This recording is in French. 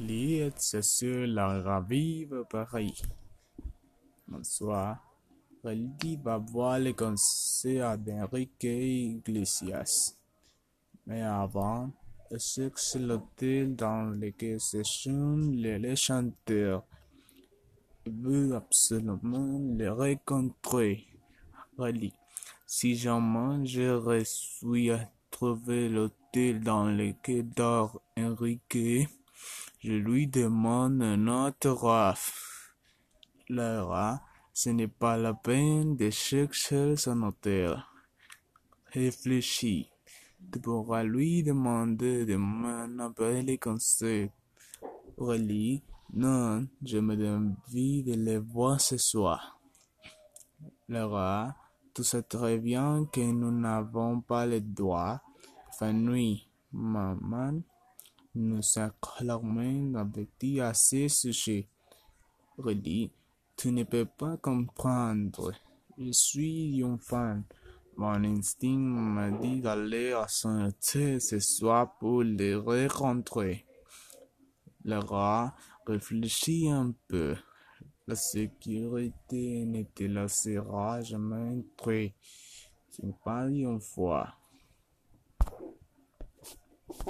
Lee est sur la ravive Paris. Bonsoir. Relly va voir le concert d'Enrique Iglesias. Mais avant, il cherche l'hôtel dans lequel séjournent les chanteurs? Il veut absolument les rencontrer. Relly. Si jamais je réussis à trouver l'hôtel dans lequel dort Enrique, je lui demande un autographe. Laura, ce n'est pas la peine de chercher son hôtel. Réfléchis. Tu pourras lui demander demain après le concert. Aurélie, non, je me donne envie de le voir ce soir. Laura, tu sais très bien que nous n'avons pas le droit. Nuit, maman nous a clairement avertis à ce sujet. Aurélie, tu ne peux pas comprendre. Je suis une femme. Mon instinct m'a dit d'aller à son hôtel ce soir pour le rencontrer. Laura réfléchit un peu. La sécurité ne te laissera jamais entrer. C'est pas une fois.